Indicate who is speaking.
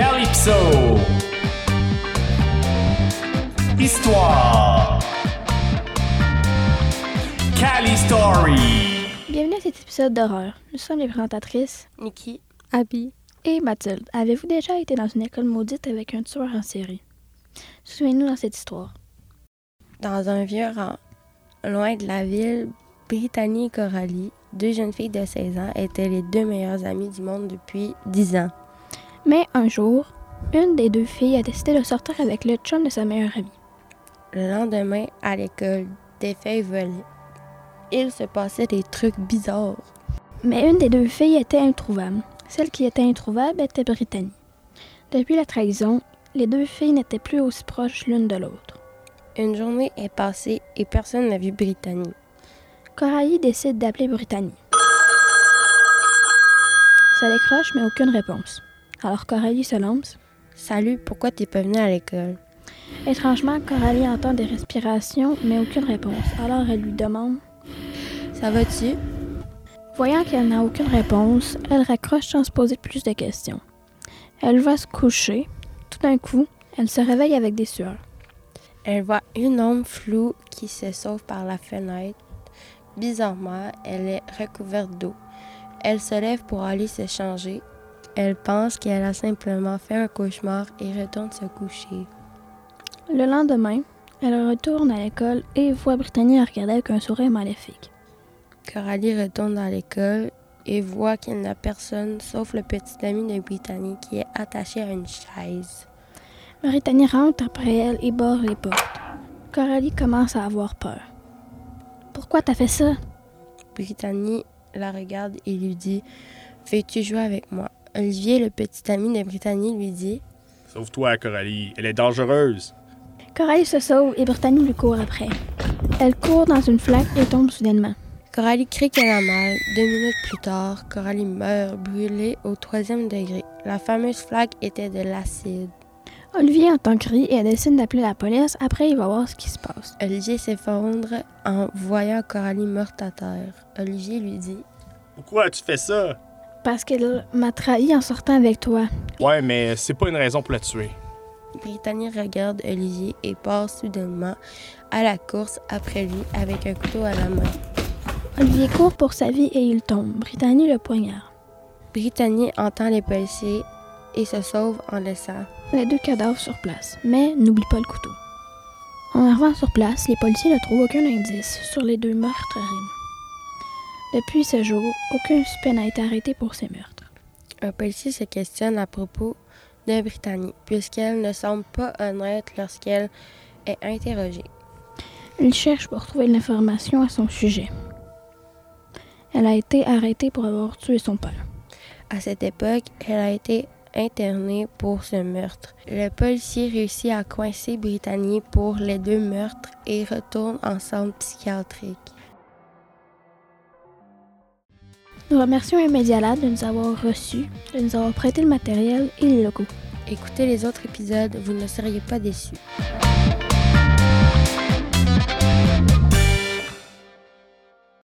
Speaker 1: Calypso. Histoire. Cali Story.
Speaker 2: Bienvenue à cet épisode d'horreur. Nous sommes les présentatrices
Speaker 3: Niki,
Speaker 4: Abby.
Speaker 2: et Mathilde. Avez-vous déjà été dans une école maudite avec un tueur en série? Souvenez-nous dans cette histoire.
Speaker 3: dans un vieux rang, loin de la ville, Brittany et Coralie, deux jeunes filles de 16 ans, étaient les deux meilleures amies du monde depuis 10 ans.
Speaker 2: Mais un jour, une des deux filles a décidé de sortir avec le chum de sa meilleure amie.
Speaker 3: Le lendemain, à l'école, des feuilles volaient. Il se passait des trucs bizarres.
Speaker 2: Mais une des deux filles était introuvable. Celle qui était introuvable était Brittany. Depuis la trahison, les deux filles n'étaient plus aussi proches l'une de l'autre.
Speaker 3: Une journée est passée et personne n'a vu Brittany.
Speaker 2: Coralie décide d'appeler Brittany. Ça décroche, mais aucune réponse. Alors Coralie se lance.
Speaker 3: Salut, pourquoi t'es pas venue à l'école?
Speaker 2: Étrangement, Coralie entend des respirations, mais aucune réponse. Alors elle lui demande.
Speaker 3: Ça va-tu?
Speaker 2: Voyant qu'elle n'a aucune réponse, elle raccroche sans se poser plus de questions. Elle va se coucher. Tout d'un coup, elle se réveille avec des sueurs.
Speaker 3: Elle voit une ombre floue qui se sauve par la fenêtre. Bizarrement, elle est recouverte d'eau. Elle se lève pour aller se changer. Elle pense qu'elle a simplement fait un cauchemar et retourne se coucher.
Speaker 2: Le lendemain, elle retourne à l'école et voit Brittany regarder avec un sourire maléfique.
Speaker 3: Coralie retourne dans l'école et voit qu'il n'y a personne sauf le petit ami de Brittany qui est attaché à une chaise.
Speaker 2: Brittany rentre après elle et barre les portes. Coralie commence à avoir peur. Pourquoi t'as fait ça?
Speaker 3: Brittany la regarde et lui dit Veux-tu jouer avec moi Olivier, le petit ami de Brittany, lui dit
Speaker 5: Sauve-toi, Coralie. Elle est dangereuse.
Speaker 2: Coralie se sauve et Brittany lui court après. Elle court dans une flaque et tombe soudainement.
Speaker 3: Coralie crie qu'elle a mal. Deux minutes plus tard, Coralie meurt, brûlée au troisième degré. La fameuse flaque était de l'acide.
Speaker 2: Olivier entend cri et elle décide d'appeler la police. Après, il va voir ce qui se passe.
Speaker 3: Olivier s'effondre en voyant Coralie morte à terre. Olivier lui dit
Speaker 5: Pourquoi tu fais ça?
Speaker 2: Parce qu'elle m'a trahi en sortant avec toi.
Speaker 5: Ouais, mais c'est pas une raison pour la tuer.
Speaker 3: Brittany regarde Olivier et part soudainement à la course après lui avec un couteau à la main.
Speaker 2: Olivier court pour sa vie et il tombe. Brittany le poignard.
Speaker 3: Brittany entend les policiers et se sauve en laissant
Speaker 2: Les deux cadavres sur place, mais n'oublie pas le couteau. En arrivant sur place, les policiers ne trouvent aucun indice sur les deux meurtres. Depuis ce jour, aucun suspect n'a été arrêté pour ces meurtres.
Speaker 3: Un policier se questionne à propos de Brittany, puisqu'elle ne semble pas honnête lorsqu'elle est interrogée.
Speaker 2: Il cherche pour trouver de l'information à son sujet. Elle a été arrêtée pour avoir tué son père.
Speaker 3: À cette époque, elle a été internée pour ce meurtre. Le policier réussit à coincer Brittany pour les deux meurtres et retourne en centre psychiatrique.
Speaker 2: Nous remercions Immédialab de nous avoir reçus, de nous avoir prêté le matériel et les locaux.
Speaker 3: Écoutez les autres épisodes, vous ne seriez pas déçus.